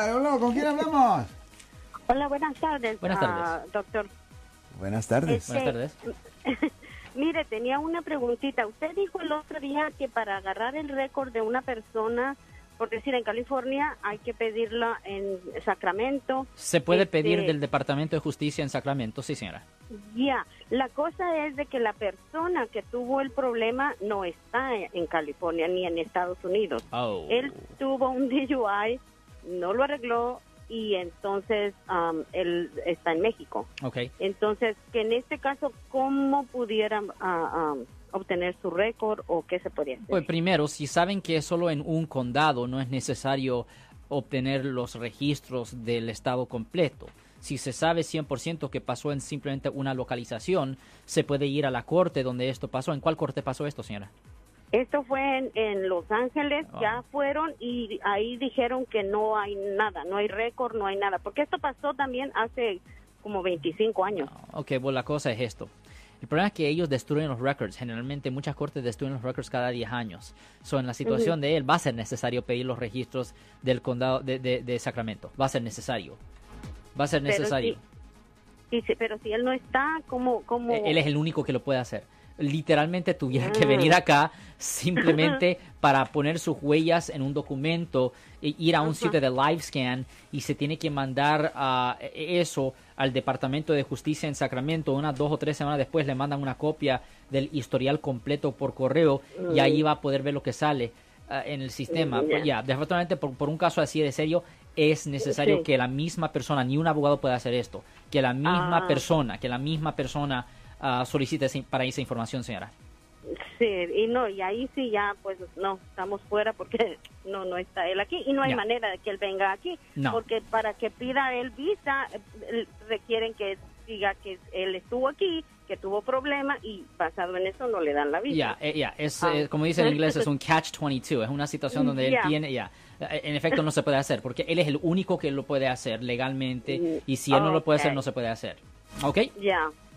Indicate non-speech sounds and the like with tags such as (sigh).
Hola, ¿con quién hablamos? Hola, buenas tardes. Buenas tardes. ah, doctor. Buenas tardes. Este, Buenas tardes. (laughs) Mire, tenía una preguntita. Usted dijo el otro día que para agarrar el récord de una persona, por decir en California, hay que pedirla en Sacramento. Se puede Este, pedir del Departamento de Justicia en Sacramento, sí, señora. Ya, la cosa es de que la persona que tuvo el problema no está en California ni en Estados Unidos. Oh. Él tuvo un (laughs) DUI, no lo arregló y entonces am, él está en México. Ok. Entonces, que en este caso, ¿cómo pudieran ah, am, obtener su récord o qué se podría hacer? Pues primero, si saben que es solo en un condado, no es necesario obtener los registros del estado completo. Si se sabe 100% que pasó en simplemente una localización, se puede ir a la corte donde esto pasó. ¿En cuál corte pasó esto, señora? Esto fue en, en Los Ángeles, Ah. ya fueron y ahí dijeron que no hay nada, no hay récord, no hay nada, porque esto pasó también hace como 25 años. Ok, pues la cosa es esto. El problema es que ellos destruyen los records. Generalmente muchas cortes destruyen los records cada 10 años. So, en la situación de él va a ser necesario pedir los registros del condado de, de- de Sacramento. Va a ser necesario. Va a ser Pero necesario. Y si- pero si él no está, ¿cómo? cómo? Eh, Él es el único que lo puede hacer. Literalmente tuviera que Ah. venir acá (laughs) simplemente para poner sus huellas en un documento, e ir a un sitio de live scan y se tiene que mandar e- eso al Departamento de Justicia en Sacramento. Unas dos o tres semanas después le mandan una copia del historial completo por correo y ahí va a poder ver lo que sale ah, en el sistema. Mm, ya. Desafortunadamente por, por un caso así de serio es necesario Sí. que la misma persona, ni un abogado pueda hacer esto, que la misma Ah. persona, que la misma persona ah, solicite esa- para esa información, señora. Sí, y no, y ahí sí ya, pues no, estamos fuera porque (laughs) no no está él aquí y no hay manera de que él venga aquí, No. porque para que pida él visa eh, requieren que diga que él estuvo aquí, que tuvo problemas y basado en eso no le dan la visa. Ya, ya, es Ah. eh, como dice en inglés, es un (laughs) catch-22, es una situación donde él tiene, ya, eh, en efecto no se puede hacer, porque él es el único que lo puede hacer legalmente Mm, y si él no lo puede hacer, no se puede hacer. ¿Ok? Ya,